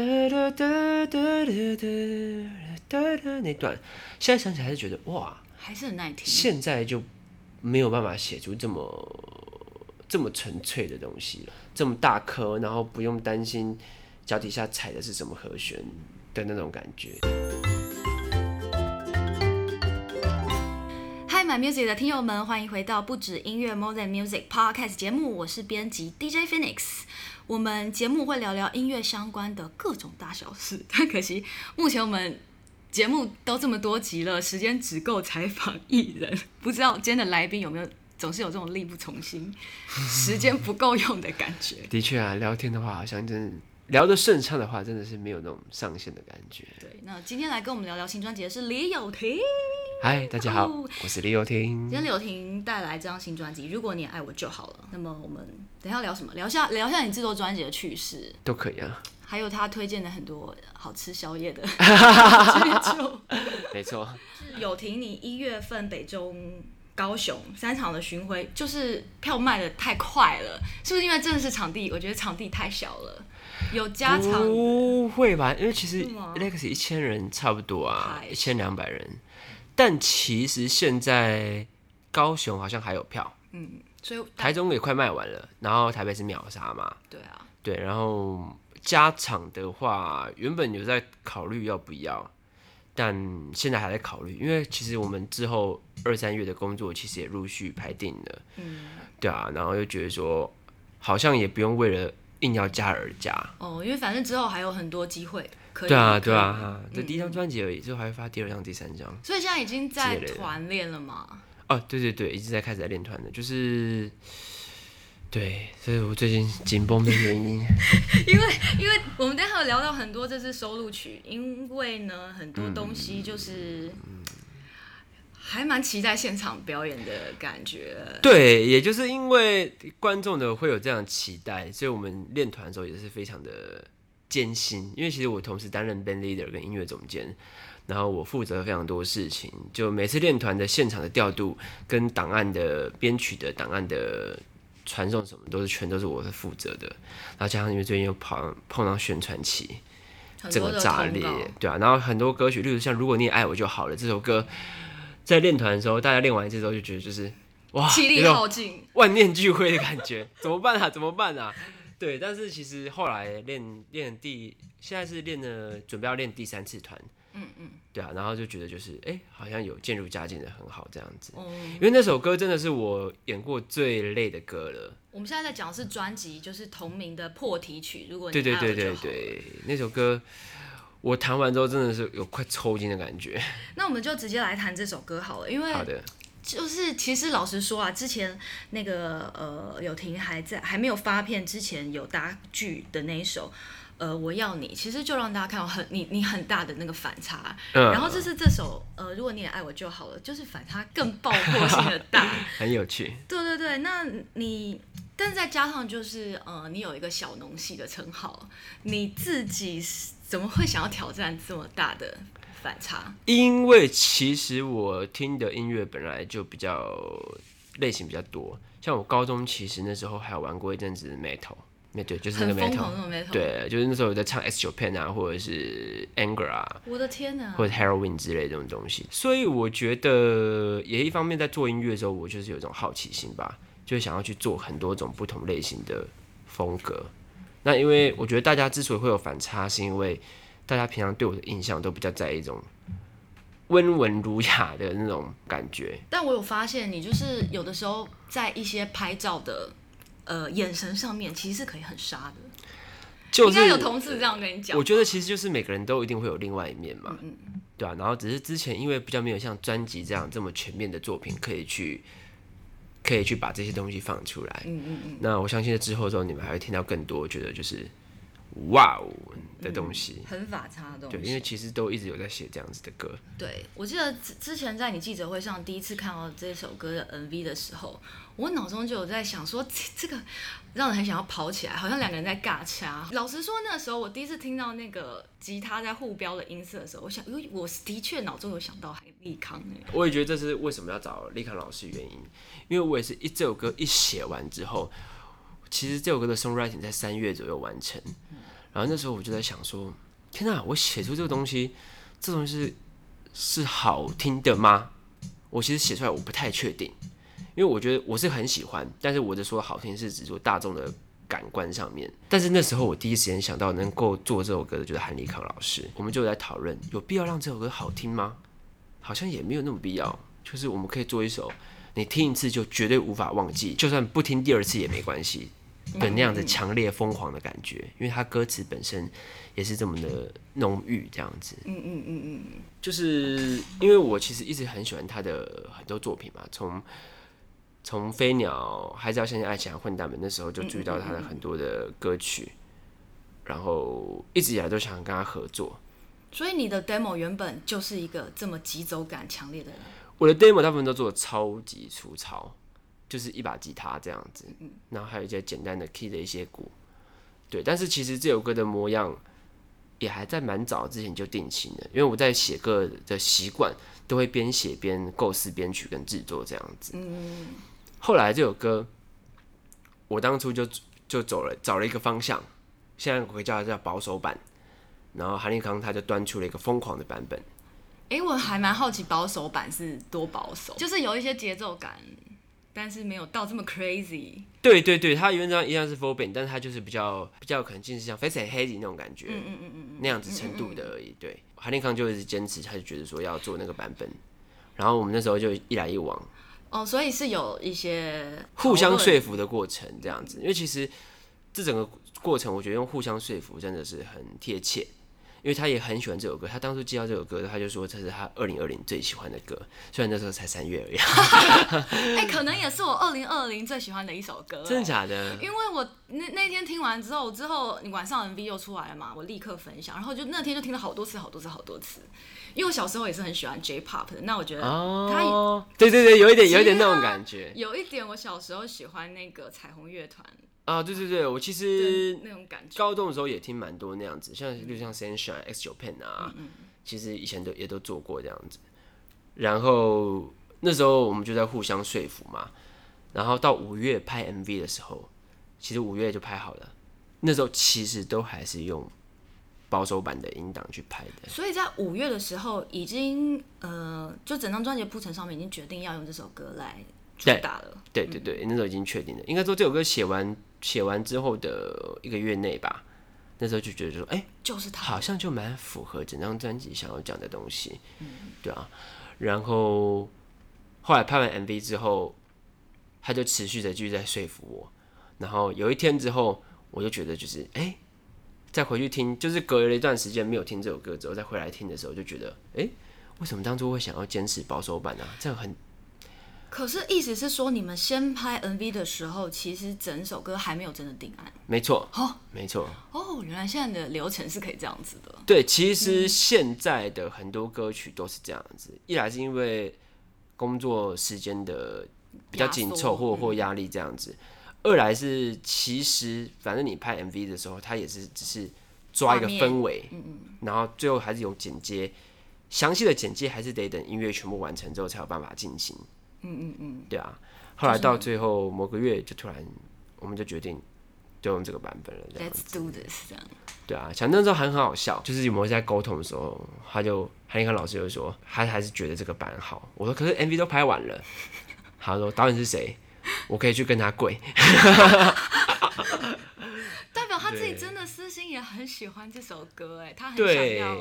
哒哒哒哒哒哒哒那段，现在想起来还是觉得哇，还是很耐听。现在就没有办法写出这么这么纯粹的东西了，这么大颗，然后不用担心脚底下踩的是什么和弦的那种感觉。Hi My Music 的听友们，欢迎回到不止音乐 More Than Music Podcast 节目，我是编辑 DJ Phoenix。我们节目会聊聊音乐相关的各种大小事，但可惜目前我们节目都这么多集了，时间只够采访艺人，不知道今天的来宾有没有总是有这种力不从心、时间不够用的感觉。的确啊，聊天的话好像真的聊得顺畅的话，真的是没有那种上线的感觉。对，那今天来跟我们聊聊新专辑的是李友廷。嗨，大家好，oh, 我是李友廷。今天李友廷带来这张新专辑《如果你爱我就好了》。那么我们等一下聊什么？聊下聊下你制作专辑的趣事都可以啊。还有他推荐的很多好吃宵夜的 没错。友廷，你一月份北中高雄三场的巡回，就是票卖的太快了，是不是因为真的是场地？我觉得场地太小了，有加场？不会吧？因为其实 Legacy 一千人差不多啊，一千两百人。但其实现在高雄好像还有票，嗯，所以台中也快卖完了，然后台北是秒杀嘛，对啊，对，然后加场的话，原本有在考虑要不要，但现在还在考虑，因为其实我们之后二三月的工作其实也陆续排定了，嗯，对啊，然后又觉得说好像也不用为了硬要加而加，哦，因为反正之后还有很多机会。对啊，对啊，哈，这第一张专辑而已，之后还会发第二张、第三张。所以现在已经在团练了吗？哦，对对对，一直在开始在练团的，就是，对，这是我最近紧绷的原因。因为，因为我们待会有聊到很多这次收录曲，因为呢，很多东西就是还蛮期待现场表演的感觉。对，也就是因为观众的会有这样期待，所以我们练团的时候也是非常的。艰辛，因为其实我同时担任 band leader 跟音乐总监，然后我负责非常多事情，就每次练团的现场的调度、跟档案的编曲的档案的传送什么，都是全都是我是负责的。然后加上因为最近又跑碰到宣传期，整个炸裂，对啊。然后很多歌曲，例如像《如果你也爱我就好了》这首歌，在练团的时候，大家练完这首就觉得就是哇，气力耗尽，万念俱灰的感觉，怎么办啊？怎么办啊？对，但是其实后来练练第，现在是练的准备要练第三次团，嗯嗯，对啊，然后就觉得就是哎，好像有渐入佳境的很好这样子，嗯，因为那首歌真的是我演过最累的歌了。我们现在在讲的是专辑，就是同名的破题曲。如果你对对对对对，那首歌我弹完之后真的是有快抽筋的感觉。那我们就直接来弹这首歌好了，因为好的。就是其实老实说啊，之前那个呃友婷还在还没有发片之前有搭剧的那一首，呃我要你，其实就让大家看到很你你很大的那个反差。嗯。然后这是这首呃如果你也爱我就好了，就是反差更爆破性的大，很有趣。对对对，那你但是再加上就是呃你有一个小农系的称号，你自己怎么会想要挑战这么大的？反差，因为其实我听的音乐本来就比较类型比较多，像我高中其实那时候还有玩过一阵子 metal，那对就是那个 metal，对，就是那时候有在唱 S 九 Pen 啊，或者是 Anger 啊，我的天哪，或者 Heroin 之类的这种东西，所以我觉得也一方面在做音乐的时候，我就是有一种好奇心吧，就是想要去做很多种不同类型的风格。那因为我觉得大家之所以会有反差，是因为大家平常对我的印象都比较在一种温文儒雅的那种感觉，但我有发现你就是有的时候在一些拍照的呃眼神上面，其实是可以很杀的。就是、应该有同事这样跟你讲。我觉得其实就是每个人都一定会有另外一面嘛，嗯嗯，对啊，然后只是之前因为比较没有像专辑这样这么全面的作品可以去可以去把这些东西放出来，嗯嗯嗯。那我相信在之后之后你们还会听到更多，我觉得就是。哇哦的东西，嗯，很反差的东西。对，因为其实都一直有在写这样子的歌。对，我记得之之前在你记者会上第一次看到这首歌的 MV 的时候，我脑中就有在想说，这个让人很想要跑起来，好像两个人在尬掐。老实说，那个时候我第一次听到那个吉他在互飙的音色的时候，我想，因为我的确脑中有想到立康。我也觉得这是为什么要找利康老师原因，因为我也是一这首歌一写完之后，其实这首歌的 songwriting 在三月左右完成。然后那时候我就在想说，天哪，我写出这个东西，这东西是是好听的吗？我其实写出来我不太确定，因为我觉得我是很喜欢，但是我的说好听是指说大众的感官上面。但是那时候我第一时间想到能够做这首歌的就是韩立康老师，我们就在讨论有必要让这首歌好听吗？好像也没有那么必要，就是我们可以做一首你听一次就绝对无法忘记，就算不听第二次也没关系的那样子强烈疯狂的感觉，因为他歌词本身也是这么的浓郁，这样子。嗯嗯嗯嗯，就是因为我其实一直很喜欢他的很多作品嘛，从从飞鸟，还是要相信爱情混蛋们那时候就注意到他的很多的歌曲，然后一直以来都想跟他合作。所以你的 demo 原本就是一个这么急走感强烈的人。我的 demo 大部分都做的超级粗糙。就是一把吉他这样子，然后还有一些简单的 key 的一些鼓，对。但是其实这首歌的模样也还在蛮早之前就定型了，因为我在写歌的习惯都会边写边构思编曲跟制作这样子。嗯。后来这首歌，我当初就就走了找了一个方向，现在我可以叫它叫保守版，然后韩立康他就端出了一个疯狂的版本。哎、欸，我还蛮好奇保守版是多保守，就是有一些节奏感。但是没有到这么 crazy。对对对，他原则上一样是 full band，但是他就是比较比较可能近似像 Face and Hazy 那种感觉，嗯嗯嗯嗯那样子程度的而已。对，韩立康就一直坚持，他就觉得说要做那个版本，然后我们那时候就一来一往。哦，所以是有一些互相说服的过程，这样子。因为其实这整个过程，我觉得用互相说服真的是很贴切。因为他也很喜欢这首歌，他当初接到这首歌，他就说这是他二零二零最喜欢的歌，虽然那时候才三月而已。哎、欸，可能也是我二零二零最喜欢的一首歌。真的假的？因为我那那天听完之后，之后你晚上 MV 又出来了嘛，我立刻分享，然后就那天就听了好多次，好多次，好多次。因为我小时候也是很喜欢 J-Pop 的，那我觉得他、哦，对对对，有一点有一点那种感觉，有一点我小时候喜欢那个彩虹乐团。啊，对对对，我其实那种感觉高中的时候也听蛮多那样子，像就像 Sunshine、X Japan 啊，嗯嗯，其实以前都也都做过这样子。然后那时候我们就在互相说服嘛。然后到五月拍 MV 的时候，其实五月就拍好了。那时候其实都还是用保守版的音档去拍的。所以在五月的时候，已经呃，就整张专辑铺陈上面已经决定要用这首歌来主打了。对对对，那时候已经确定了。应该说这首歌写完。写完之后的一个月内吧，那时候就觉得说，哎、欸，就是他，好像就蛮符合整张专辑想要讲的东西，嗯，对啊。然后后来拍完 MV 之后，他就持续的继续在说服我。然后有一天之后，我就觉得就是，哎、欸，再回去听，就是隔了一段时间没有听这首歌之后，再回来听的时候，就觉得，哎、欸，为什么当初会想要坚持保守版呢、啊？这样很。可是意思是说，你们先拍 MV 的时候，其实整首歌还没有真的定案。没错，哦，没错。哦，原来现在的流程是可以这样子的。对，其实现在的很多歌曲都是这样子。嗯、一来是因为工作时间的比较紧凑，或或压力这样子；嗯、二来是其实反正你拍 MV 的时候，它也是只是抓一个氛围，嗯嗯，然后最后还是有剪接，详细的剪接还是得等音乐全部完成之后才有办法进行。嗯嗯嗯，对啊，后来到最后某个月就突然，我们就决定就用这个版本了。Let's do this，这样。对啊，想那时候还很好笑，就是有没有在沟通的时候，他就韩立康老师就说，他还是觉得这个版好。我说可是 MV 都拍完了，他说导演是谁？我可以去跟他跪。代表他自己真的私心也很喜欢这首歌，哎，他很想要，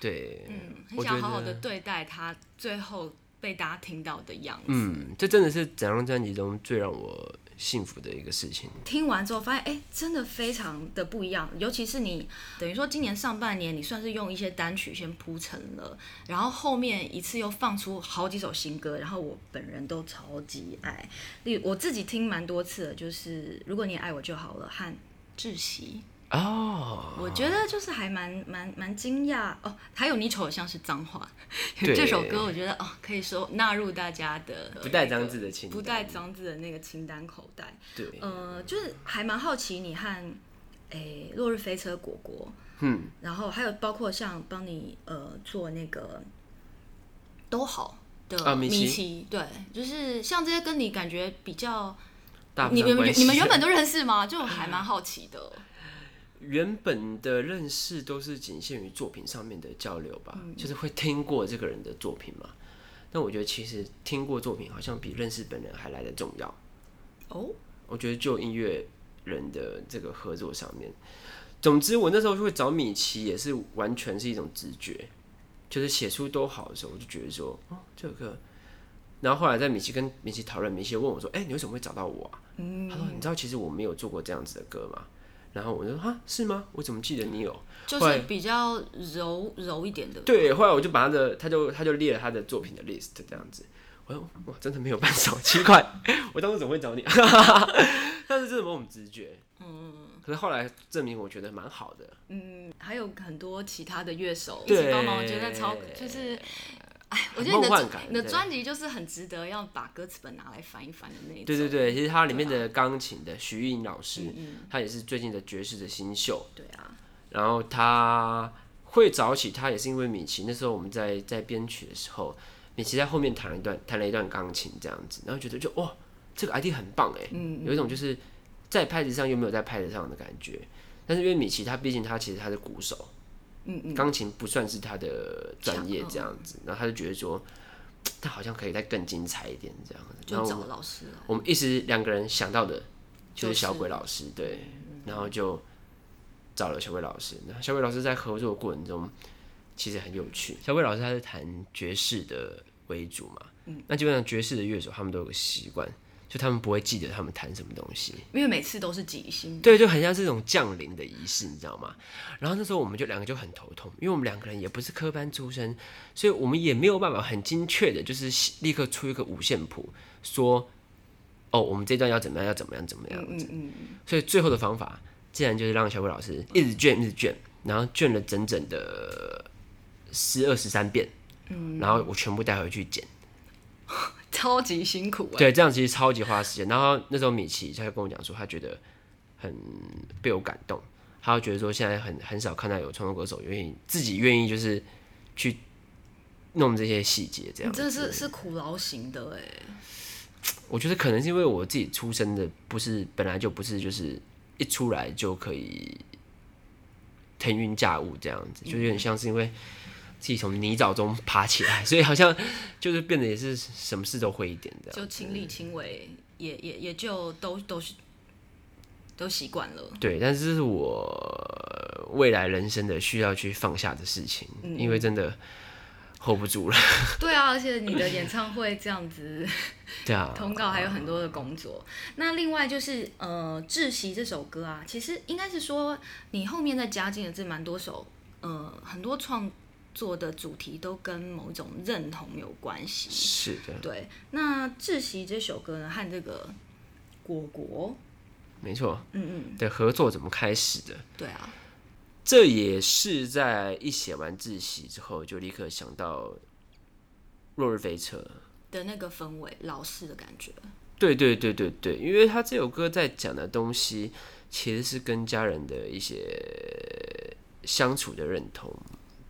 对，对嗯，很想好好的对待他，最后。被大家听到的样子，嗯，这真的是整张专辑中最让我幸福的一个事情。听完之后发现，哎、真的非常的不一样。尤其是你等于说今年上半年，你算是用一些单曲先铺成了，然后后面一次又放出好几首新歌，然后我本人都超级爱。例如我自己听蛮多次的，就是如果你爱我就好了和窒息。哦，oh, 我觉得就是还蛮蛮蛮惊讶哦。还有你瞅的像是脏话，这首歌我觉得哦，可以说纳入大家的不带脏字的清单，不带脏字的那个清单口袋。对，呃，就是还蛮好奇你和诶、欸、落日飞车果果，嗯，然后还有包括像帮你呃做那个都好的啊米奇，奇，对，就是像这些跟你感觉比较，你们你们原本都认识吗？就还蛮好奇的。原本的认识都是仅限于作品上面的交流吧，嗯、就是会听过这个人的作品嘛。但我觉得其实听过作品好像比认识本人还来得重要。哦，我觉得就音乐人的这个合作上面，总之我那时候就会找米奇，也是完全是一种直觉，就是写出都好的时候，我就觉得说，哦，这个。然后后来在米奇跟米奇讨论，米奇问我说：“哎、欸，你为什么会找到我啊？”嗯、他说：“你知道其实我没有做过这样子的歌吗？”然后我就说：“啊，是吗？我怎么记得你有？”就是比较柔柔一点的。对，后来我就把他的，他就他就列了他的作品的 list 这样子。我说：“哇，真的没有办手，奇怪，我当时怎么会找你？” 但是这是某种直觉。嗯。可是后来证明，我觉得蛮好的。嗯，还有很多其他的乐手一起帮忙，我觉得超就是。哎，我觉得你的你的专辑就是很值得要把歌词本拿来翻一翻的那种。对对对，其实它里面的钢琴的徐艺老师，他也是最近的爵士的新秀。对啊。然后他会早起他，也是因为米奇那时候我们在在编曲的时候，米奇在后面弹了一段弹了一段钢琴这样子，然后觉得就哇，这个 idea 很棒哎，有一种就是在拍子上又没有在拍子上的感觉。但是因为米奇他毕竟他其实他是鼓手。嗯，钢琴不算是他的专业这样子，然后他就觉得说，他好像可以再更精彩一点这样子。就找老师。我们一时两个人想到的，就是小鬼老师，对，然后就找了小鬼老师。那小鬼老师在合作的过程中，其实很有趣。小鬼老师他是弹爵士的为主嘛，嗯，那基本上爵士的乐手他们都有个习惯。就他们不会记得他们弹什么东西，因为每次都是即兴。对，就很像这种降临的仪式，你知道吗？然后那时候我们就两个就很头痛，因为我们两个人也不是科班出身，所以我们也没有办法很精确的，就是立刻出一个五线谱，说哦，我们这段要怎么样，要怎么样，怎么样子。嗯，所以最后的方法，竟然就是让小鬼老师一直卷，一直卷，然后卷了整整的十二十三遍，嗯，然后我全部带回去剪。超级辛苦啊！对，这样其实超级花时间。然后那时候米奇他就跟我讲说，他觉得很被我感动。他就觉得说，现在很很少看到有创作歌手愿意自己愿意就是去弄这些细节，这样。这是是苦劳型的哎。我觉得可能是因为我自己出生的不是本来就不是就是一出来就可以腾云驾雾这样子，就有点像是因为。自己从泥沼中爬起来，所以好像就是变得也是什么事都会一点的，就亲力亲为，也也也就都都是都习惯了。对，但是这是我未来人生的需要去放下的事情，嗯、因为真的 hold 不住了。对啊，而且你的演唱会这样子，对啊，通告还有很多的工作。那另外就是呃，《窒息》这首歌啊，其实应该是说你后面再加进了这蛮多首，呃，很多创。做的主题都跟某种认同有关系，是的，对。那《窒息》这首歌呢，和这个果果，没错，嗯嗯，的合作怎么开始的？对啊，这也是在一写完《窒息》之后，就立刻想到《落日飞车》的那个氛围，老式的感觉。对对对对对，因为他这首歌在讲的东西，其实是跟家人的一些相处的认同。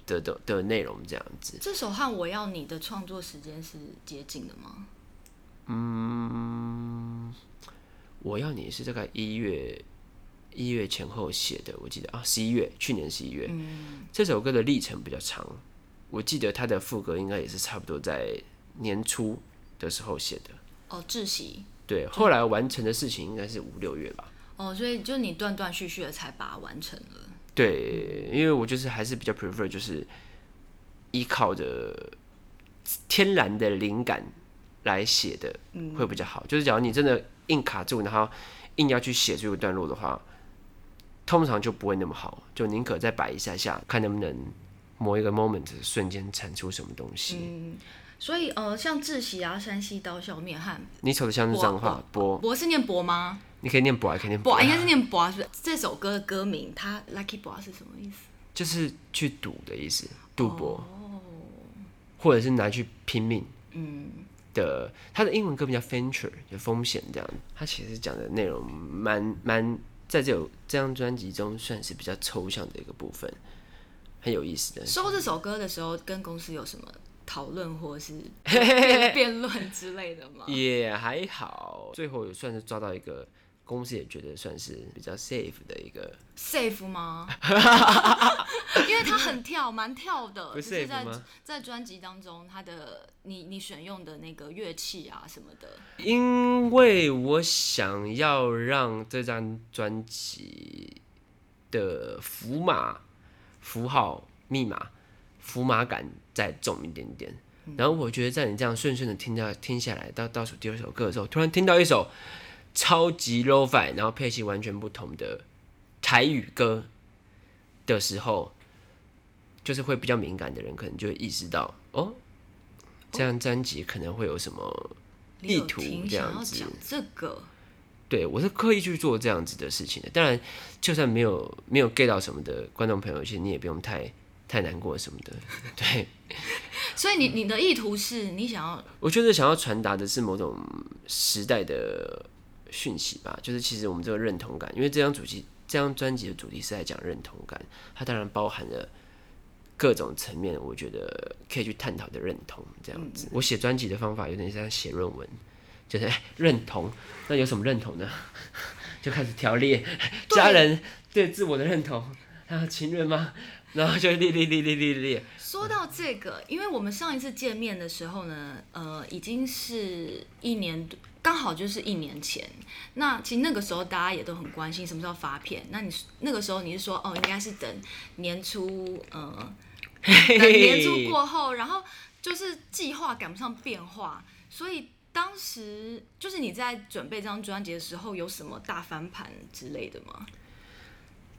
的的的内容这样子，这首和我要你的创作时间是接近的吗？嗯，我要你是大概一月一月前后写的，我记得啊，十一月，去年十一月。嗯，这首歌的历程比较长，我记得它的副歌应该也是差不多在年初的时候写的。哦，窒息。对，后来完成的事情应该是五六月吧。哦，所以就你断断续续的才把它完成了。对，因为我就是还是比较 prefer 就是依靠着天然的灵感来写的，会比较好。嗯、就是假如你真的硬卡住，然后硬要去写这个段落的话，通常就不会那么好。就宁可再摆一下下，看能不能某一个 moment 瞬间产出什么东西。嗯，所以呃，像窒息啊、山西刀削面和你瞅的像是脏话，博博是念博吗？你可以念博，还可以念博，应该是念博，是不是？这首歌的歌名，它 lucky 博是什么意思？就是去赌的意思，赌博，哦，或者是拿去拼命，嗯的。它的英文歌名叫 venture，就风险这样。它其实讲的内容蛮蛮，在这首这张专辑中算是比较抽象的一个部分，很有意思的。收这首歌的时候，跟公司有什么讨论或是 辩论之类的吗？也还好，最后也算是抓到一个。公司也觉得算是比较 safe 的一个 safe 吗？因为他很跳，蛮跳的。不是在在专辑当中，他的你你选用的那个乐器啊什么的。因为我想要让这张专辑的符码、符号、密码、符码感再重一点点。嗯、然后我觉得在你这样顺顺的听到听下来，到倒数第二首歌的时候，突然听到一首。超级 Lo-Fi，然后配器完全不同的台语歌的时候，就是会比较敏感的人，可能就会意识到哦，这样专辑可能会有什么意图这样子。这个，对我是刻意去做这样子的事情的。当然，就算没有没有 get 到什么的观众朋友，其实你也不用太太难过什么的。对，所以你你的意图是你想要，我觉得想要传达的是某种时代的。讯息吧，就是其实我们这个认同感，因为这张主题、这张专辑的主题是在讲认同感，它当然包含了各种层面，我觉得可以去探讨的认同这样子。嗯、我写专辑的方法有点像写论文，就是认同，那有什么认同呢？就开始条列 家人对自我的认同，还有情人吗？然后就列列列列列列。说到这个，因为我们上一次见面的时候呢，呃，已经是一年多。刚好就是一年前，那其实那个时候大家也都很关心什么时候发片。那你那个时候你是说哦，应该是等年初，呃，等年初过后，然后就是计划赶不上变化，所以当时就是你在准备这张专辑的时候，有什么大翻盘之类的吗？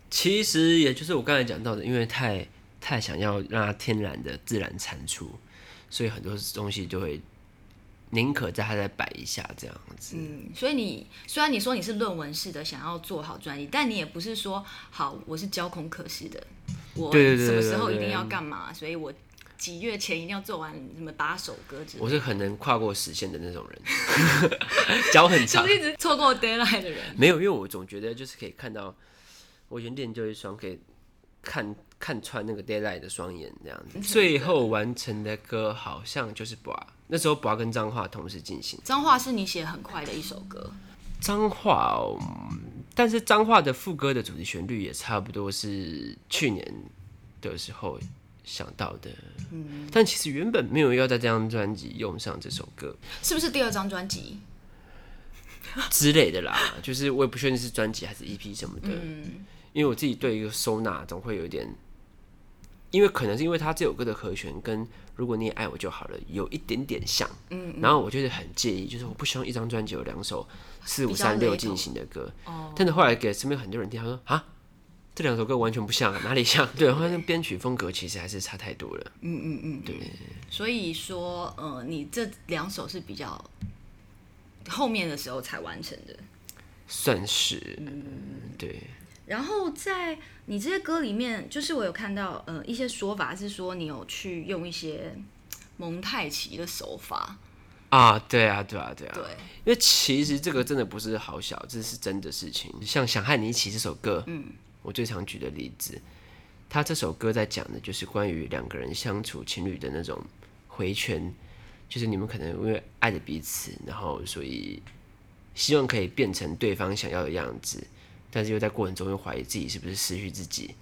其实也就是我刚才讲到的，因为太太想要让它天然的自然产出，所以很多东西就会。宁可在它再摆一下这样子。嗯，所以你虽然你说你是论文式的想要做好专辑，但你也不是说好我是交空可式的，我什么时候一定要干嘛，所以我几月前一定要做完什么八首歌之类。我是很能跨过时限的那种人，脚很长，就一直错过 deadline 的人。没有，因为我总觉得就是可以看到，我原点就一双可以看看穿那个 d a y l i g h t 的双眼这样子。最后完成的歌好像就是《把》。那时候，把跟脏话同时进行。脏话是你写很快的一首歌。脏话、哦，但是脏话的副歌的主题旋律也差不多是去年的时候想到的。嗯，但其实原本没有要在这张专辑用上这首歌。是不是第二张专辑之类的啦？就是我也不确定是专辑还是 EP 什么的。嗯，因为我自己对一个收纳总会有一点。因为可能是因为他这首歌的和弦跟如果你也爱我就好了有一点点像，嗯，嗯，然后我觉得很介意，就是我不希望一张专辑有两首四五三六进行的歌，哦，但是后来给身边很多人听，他说啊，这两首歌完全不像，哪里像？对，好像编曲风格其实还是差太多了，嗯嗯嗯，对，所以说，呃，你这两首是比较后面的时候才完成的，算是，嗯，对。然后在你这些歌里面，就是我有看到呃一些说法是说你有去用一些蒙太奇的手法啊，对啊，对啊，对啊，对，因为其实这个真的不是好小，这是真的事情。像想和你一起这首歌，嗯，我最常举的例子，他这首歌在讲的就是关于两个人相处情侣的那种回圈，就是你们可能因为爱着彼此，然后所以希望可以变成对方想要的样子。但是又在过程中又怀疑自己是不是失去自己，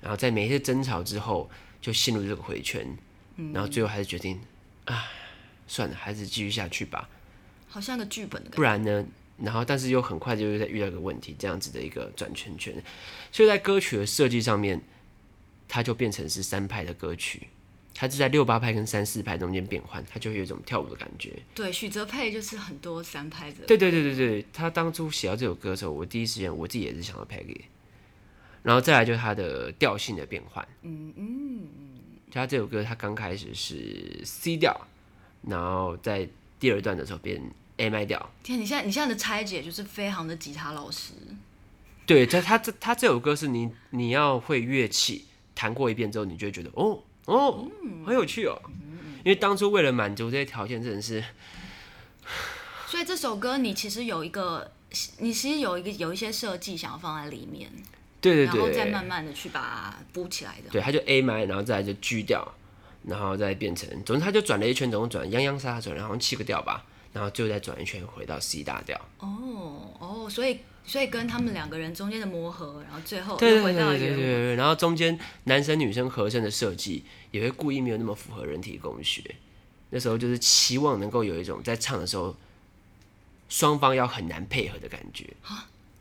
然后在每一次争吵之后就陷入这个回圈，嗯、然后最后还是决定，啊，算了，还是继续下去吧。好像个剧本的感觉。不然呢？然后但是又很快就又在遇到一个问题，这样子的一个转圈圈。所以在歌曲的设计上面，它就变成是三拍的歌曲。它是在六八拍跟三四拍中间变换，它就会有一种跳舞的感觉。对，许哲佩就是很多三拍的。对对对对对，他当初写到这首歌的时候，我第一时间我自己也是想到 Peggy，然后再来就是它的调性的变换。嗯嗯嗯。他这首歌他刚开始是 C 调，然后在第二段的时候变 A 麦调。天，你现在你现在的拆解就是非常的吉他老师。对，他他这他这首歌是你你要会乐器，弹过一遍之后，你就会觉得哦。哦，很有趣哦，因为当初为了满足这些条件，真的是，所以这首歌你其实有一个，你其实有一个有一些设计想要放在里面，对对对，然后再慢慢的去把它补起来的。对，它就 A 麦，然后再来就 G 调，然后再变成，总之它就转了一圈，总共转洋洋洒洒转了好像七个调吧，然后最后再转一圈回到 C 大调。哦哦，所以所以跟他们两个人中间的磨合，然后最后对又回到原对对对对，然后中间男生女生合声的设计也会故意没有那么符合人体工学。那时候就是期望能够有一种在唱的时候双方要很难配合的感觉，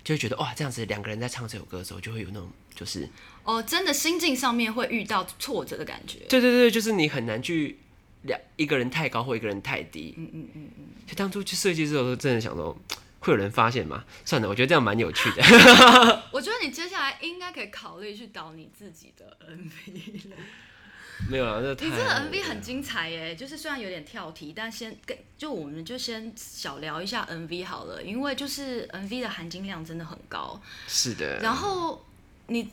就会觉得哇，这样子两个人在唱这首歌的时候就会有那种就是哦，真的心境上面会遇到挫折的感觉。对对对，就是你很难去两一个人太高或一个人太低。嗯嗯嗯嗯。就当初去设计的时候，真的想说会有人发现吗？算了，我觉得这样蛮有趣的。我觉得你接下来应该可以考虑去导你自己的 MV 了。没有啊，这你这个 MV 很精彩耶！就是虽然有点跳题，但先跟就我们就先小聊一下 MV 好了，因为就是 MV 的含金量真的很高。是的。然后你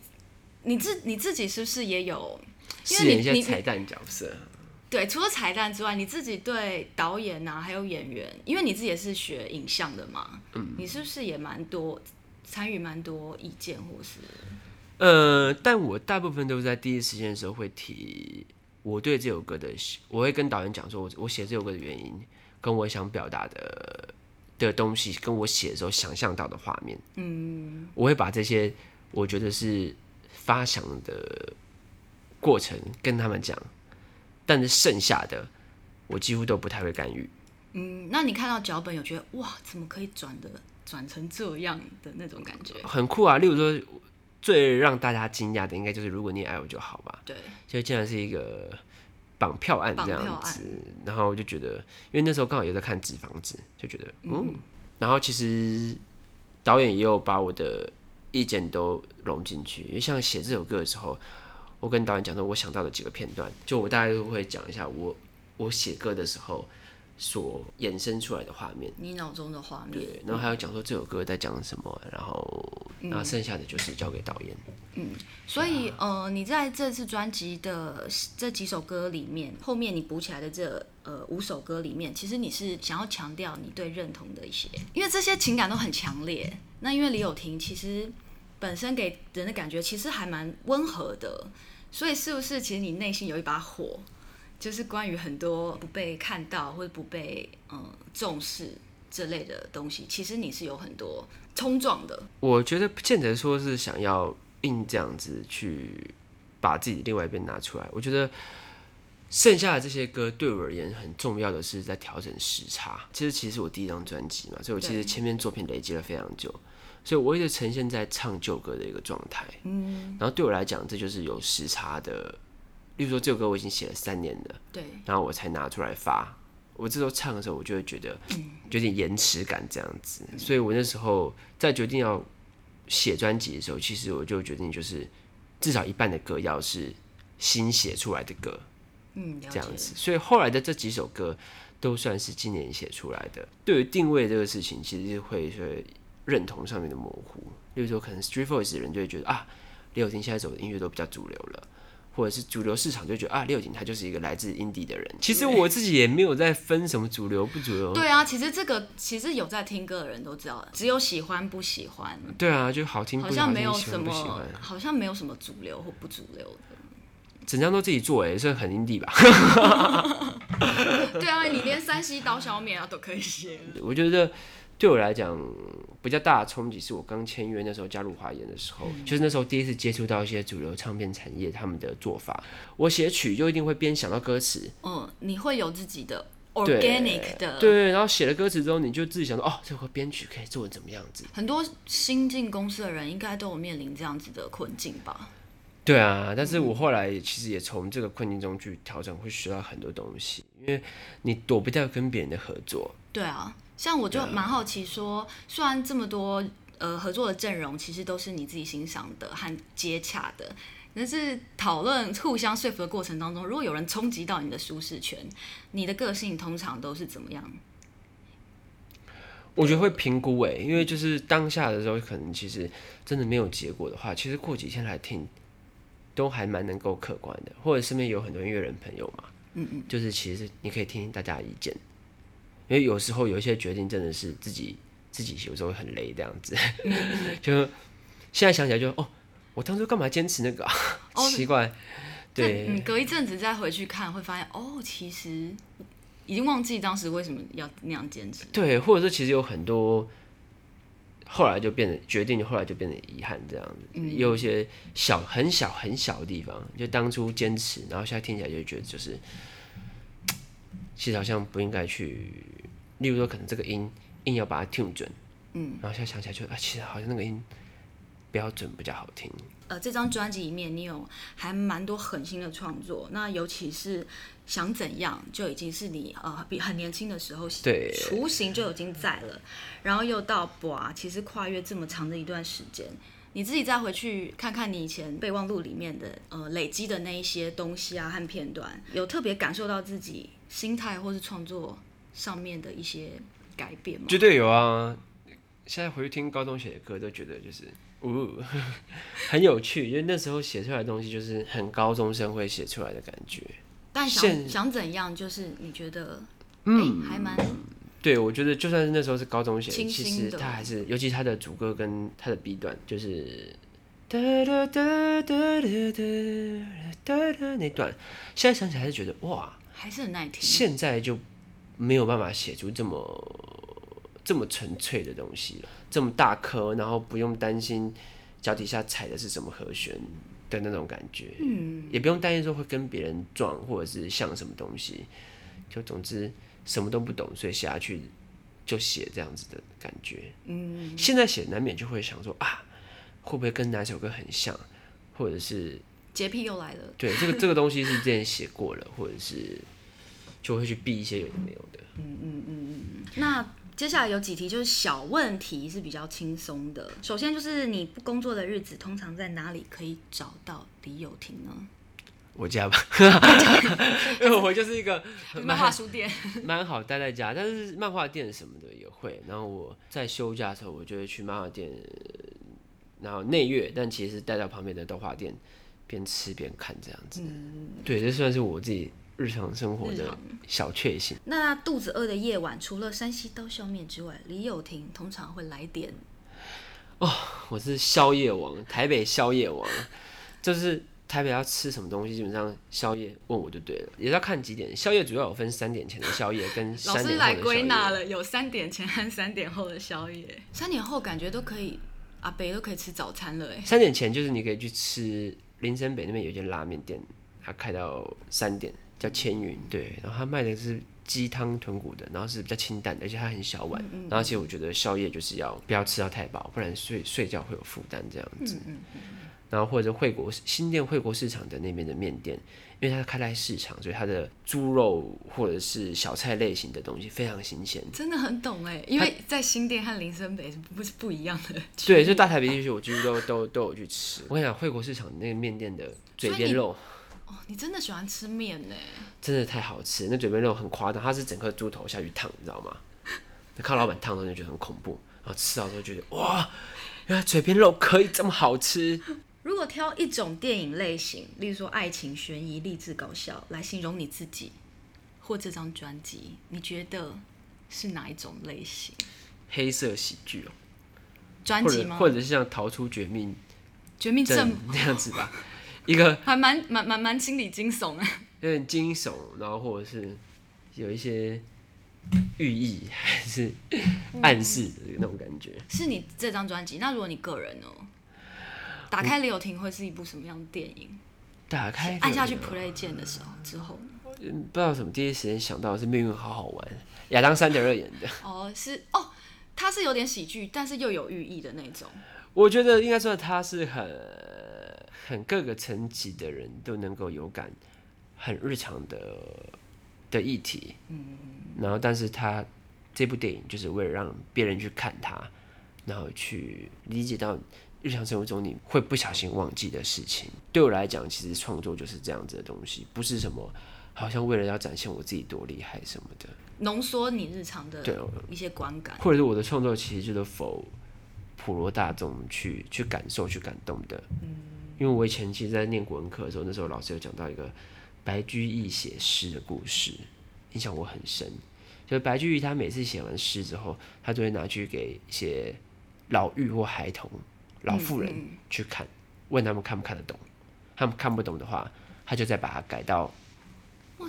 你自你自己是不是也有饰演一些彩蛋角色？对，除了彩蛋之外，你自己对导演啊，还有演员，因为你自己也是学影像的嘛，嗯，你是不是也蛮多参与蛮多意见，或是？呃，但我大部分都是在第一时间的时候会提我对这首歌的，我会跟导演讲说，我我写这首歌的原因，跟我想表达的的东西，跟我写的时候想象到的画面，嗯，我会把这些我觉得是发想的过程跟他们讲，但是剩下的我几乎都不太会干预。嗯，那你看到脚本有觉得哇，怎么可以转的转成这样的那种感觉？很酷啊，例如说。最让大家惊讶的，应该就是如果你也爱我就好吧。对，就竟然是一个绑票案这样子，然后我就觉得，因为那时候刚好也在看纸房子，就觉得嗯，嗯，然后其实导演也有把我的意见都融进去，因为像写这首歌的时候，我跟导演讲说，我想到的几个片段，就我大概都会讲一下我我写歌的时候。所衍生出来的画面，你脑中的画面。对，然后还有讲说这首歌在讲什么，然后，然后剩下的就是交给导演。嗯，所以呃，你在这次专辑的这几首歌里面，后面你补起来的这呃五首歌里面，其实你是想要强调你对认同的一些，因为这些情感都很强烈。那因为李友廷其实本身给人的感觉其实还蛮温和的，所以是不是其实你内心有一把火？就是关于很多不被看到或者不被嗯重视这类的东西，其实你是有很多冲撞的。我觉得不见得说是想要硬这样子去把自己另外一边拿出来。我觉得剩下的这些歌对我而言很重要的是在调整时差。其实其实我第一张专辑嘛，所以我其实前面作品累积了非常久，所以我一直呈现在唱旧歌的一个状态。嗯，然后对我来讲，这就是有时差的。例如说，这首歌我已经写了三年了，对，然后我才拿出来发。我这时候唱的时候，我就会觉得有点延迟感这样子。嗯，所以我那时候在决定要写专辑的时候，其实我就决定就是至少一半的歌要是新写出来的歌，嗯，这样子。所以后来的这几首歌都算是今年写出来的。对于定位这个事情，其实会是认同上面的模糊。例如说，可能 Street Voice 的人就会觉得啊，李友廷现在走的音乐都比较主流了。或者是主流市场就觉得啊，李友廷他就是一个来自 indie 的人。其实我自己也没有在分什么主流不主流。对啊，其实这个其实有在听歌的人都知道，只有喜欢不喜欢。对啊，就好听不好像没有什么，好像没有什么主流或不主流的。整张都自己做哎，算很 indie 吧。对啊，你连山西刀削面啊都可以写。我觉得。对我来讲，比较大的冲击是我刚签约那时候加入华研的时候，嗯，就是那时候第一次接触到一些主流唱片产业他们的做法。我写曲就一定会边想到歌词，嗯，你会有自己的 organic 的，对，对，然后写了歌词之后，你就自己想到哦，这个编曲可以做成怎么样子。很多新进公司的人应该都有面临这样子的困境吧？对啊，但是我后来其实也从这个困境中去调整，会学到很多东西，因为你躲不掉跟别人的合作。对啊。像我就蛮好奇说，说虽然这么多呃合作的阵容，其实都是你自己欣赏的和接洽的，但是讨论互相说服的过程当中，如果有人冲击到你的舒适圈，你的个性通常都是怎么样？我觉得会评估诶，因为就是当下的时候，可能其实真的没有结果的话，其实过几天来听，都还蛮能够客观的，或者身边有很多音乐人朋友嘛，嗯嗯，就是其实你可以听听大家的意见。因为有时候有一些决定真的是自己自己有时候会很累这样子，就现在想起来就哦，我当初干嘛坚持那个啊？哦、奇怪，对，你隔一阵子再回去看，会发现哦，其实已经忘记当时为什么要那样坚持。对，或者说其实有很多后来就变得决定，后来就变得遗憾这样子。嗯，也有一些小很小很小的地方，就当初坚持，然后现在听起来就觉得就是，其实好像不应该去。例如说，可能这个音硬要把它听准，嗯，然后现在想起来就啊，其实好像那个音标准比较好听。呃，这张专辑里面你有还蛮多狠心的创作，那尤其是想怎样就已经是你呃比很年轻的时候，对，雏形就已经在了，然后又到哇，其实跨越这么长的一段时间，你自己再回去看看你以前备忘录里面的呃累积的那一些东西啊和片段，有特别感受到自己心态或是创作上面的一些改变吗？绝对有啊！现在回去听高中写的歌，都觉得就是。呜，很有趣，因为那时候写出来的东西就是很高中生会写出来的感觉。但想想怎样，就是你觉得，嗯，欸、还蛮……对，我觉得就算是那时候是高中写，其实他还是，尤其他的主歌跟他的 B 段，就是哒哒哒哒哒哒哒那段，现在想起来还是觉得哇，还是很耐听。现在就没有办法写出这么。这么纯粹的东西了，这么大颗，然后不用担心脚底下踩的是什么和弦的那种感觉，嗯，也不用担心说会跟别人撞或者是像什么东西，就总之什么都不懂，所以写下去就写这样子的感觉，嗯，现在写难免就会想说啊，会不会跟哪首歌很像，或者是洁癖又来了，对，这个这个东西是之前写过了，或者是就会去避一些有的没有的，嗯嗯嗯嗯，那。接下来有几题就是小问题，是比较轻松的。首先就是你不工作的日子，通常在哪里可以找到李友廷呢？我家吧，因 为我就是一个 漫画书店，蛮好待在家。但是漫画店什么的也会。然后我在休假的时候，我就会去漫画店，然后内阅，但其实待在旁边的动画店，边吃边看这样子。嗯，对，这算是我自己。日常生活的小确幸。那肚子饿的夜晚，除了山西刀削面之外，李友廷通常会来点。哦，我是宵夜王，台北宵夜王，就是台北要吃什么东西，基本上宵夜问我就对了。也是要看几点，宵夜主要有分三点前的宵夜跟 三点后的宵夜。老师来归纳了，有三点前和三点后的宵夜。三点后感觉都可以，阿北都可以吃早餐了哎。三点前就是你可以去吃林森北那边有一间拉面店，它开到三点。叫千云，对，然后他卖的是鸡汤豚骨的，然后是比较清淡的，而且它很小碗。嗯嗯，然后其实我觉得宵夜就是要不要吃到太饱，不然睡睡觉会有负担这样子。嗯嗯，然后或者惠国新店惠国市场的那边的面店，因为它是开在市场，所以它的猪肉或者是小菜类型的东西非常新鲜。真的很懂哎，因为在新店和林森北是不是不一样的？对，就大台北地区，我几乎都都都有去吃。我跟你讲，惠国市场那个面店的嘴边肉。哦，你真的喜欢吃面呢？真的太好吃，那嘴边肉很夸张，它是整颗猪头下去烫，你知道吗？看老板烫的时候就觉得很恐怖，然后吃到之后觉得哇，原来嘴边肉可以这么好吃。如果挑一种电影类型，例如说爱情、悬疑、励志、搞笑，来形容你自己或这张专辑，你觉得是哪一种类型？黑色喜剧哦，专辑吗？或者是像逃出绝命、绝命镇那样子吧。一个还蛮蛮蛮蛮心理惊悚啊，有点惊悚，然后或者是有一些寓意还是暗示的那种感觉。嗯、是你这张专辑？那如果你个人呢？打开李友廷会是一部什么样的电影？打开按下去 play 键的时候之后，不知道什么第一时间想到的是《命运好好玩》，亚当三点二演的。哦，是哦，它是有点喜剧，但是又有寓意的那种。我觉得应该说它是很。很各个层级的人都能够有感，很日常的的议题，嗯，然后但是他这部电影就是为了让别人去看他，然后去理解到日常生活中你会不小心忘记的事情。对我来讲，其实创作就是这样子的东西，不是什么好像为了要展现我自己多厉害什么的，浓缩你日常的一些观感，或者是我的创作其实就是否普罗大众去去感受、去感动的，嗯。因为我以前其实，在念国文课的时候，那时候老师有讲到一个白居易写诗的故事，印象我很深。就是白居易他每次写完诗之后，他都会拿去给一些老妪或孩童、老妇人去看，问他们看不看得懂。他们看不懂的话，他就再把它改到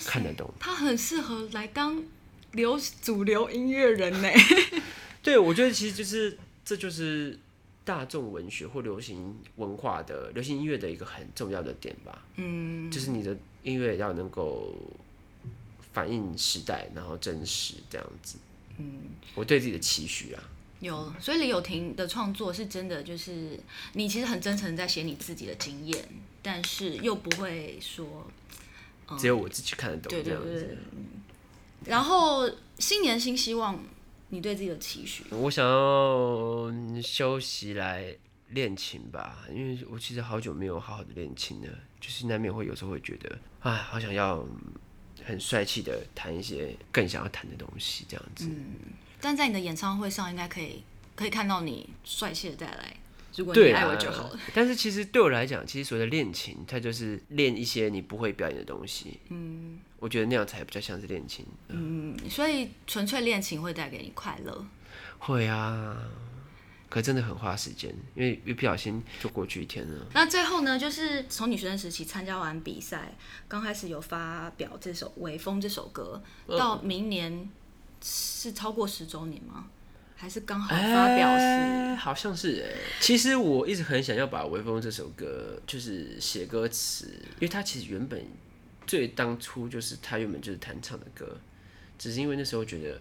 看得懂。他很适合来当流主流音乐人呢。对，我觉得其实就是这就是大众文学或流行文化的流行音乐的一个很重要的点吧。嗯，就是你的音乐要能够反映时代，然后真实这样子。嗯，我对自己的期许啊。有，所以李友廷的创作是真的，就是你其实很真诚在写你自己的经验，但是又不会说，嗯、只有我自己看得懂这样子。对对对。然后新年新希望，你对自己的期许？我想要休息来练琴吧，因为我其实好久没有好好的练琴了，就是难免会有时候会觉得，哎，好想要很帅气的弹一些更想要弹的东西，这样子。嗯但在你的演唱会上，应该可以可以看到你帅气的带来。如果你爱我就好了。但是其实对我来讲，其实所谓的练琴，它就是练一些你不会表演的东西。嗯，我觉得那样才比较像是练琴。嗯，所以纯粹练琴会带给你快乐。会啊，可真的很花时间，因为一不小心就过去一天了。那最后呢，就是从你学生时期参加完比赛，刚开始有发表这首《微风》这首歌，到明年。是超过十周年吗？还是刚好发表时？欸、好像是哎。其实我一直很想要把《微风》这首歌就是写歌词，因为它其实原本最当初就是他原本就是弹唱的歌，只是因为那时候觉得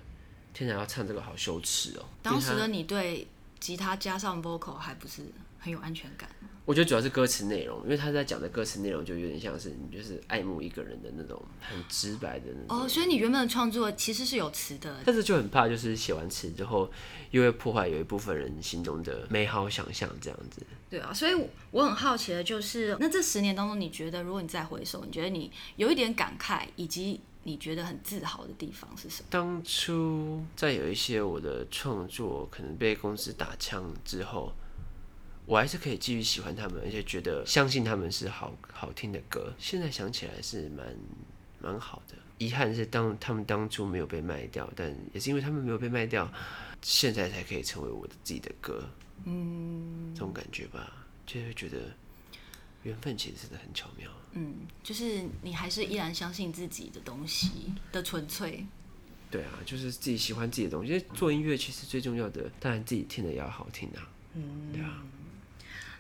天哪，要唱这个好羞耻哦、喔。当时的你对吉他加上 vocal 还不是很有安全感？我觉得主要是歌词内容，因为他在讲的歌词内容就有点像是你就是爱慕一个人的那种很直白的那种。哦，所以你原本的创作其实是有词的，但是就很怕就是写完词之后又会破坏有一部分人心中的美好想象这样子。对啊，所以我很好奇的就是，那这十年当中，你觉得如果你再回首，你觉得你有一点感慨，以及你觉得很自豪的地方是什么？当初在有一些我的创作可能被公司打枪之后。我还是可以继续喜欢他们，而且觉得相信他们是好好听的歌。现在想起来是蛮蛮好的。遗憾是当他们当初没有被卖掉，但也是因为他们没有被卖掉，现在才可以成为我的自己的歌。嗯，这种感觉吧，就会觉得缘分其实真的很巧妙。嗯，就是你还是依然相信自己的东西的纯粹。对啊，就是自己喜欢自己的东西。因为做音乐其实最重要的，当然自己听的也要好听啊。嗯，对啊。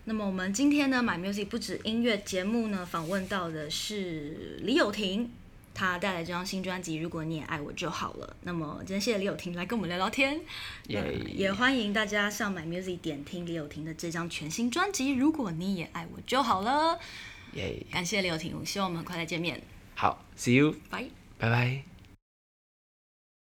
那么我们今天呢，My Music 不止音乐节目呢，访问到的是李友廷，他带来这张新专辑《如果你也爱我就好了》。那么今天谢谢李友廷来跟我们聊聊天，yeah. 也欢迎大家上 My Music 点听李友廷的这张全新专辑《如果你也爱我就好了》。耶，感谢李友廷，希望我们很快再见面。好，See you，拜，拜拜。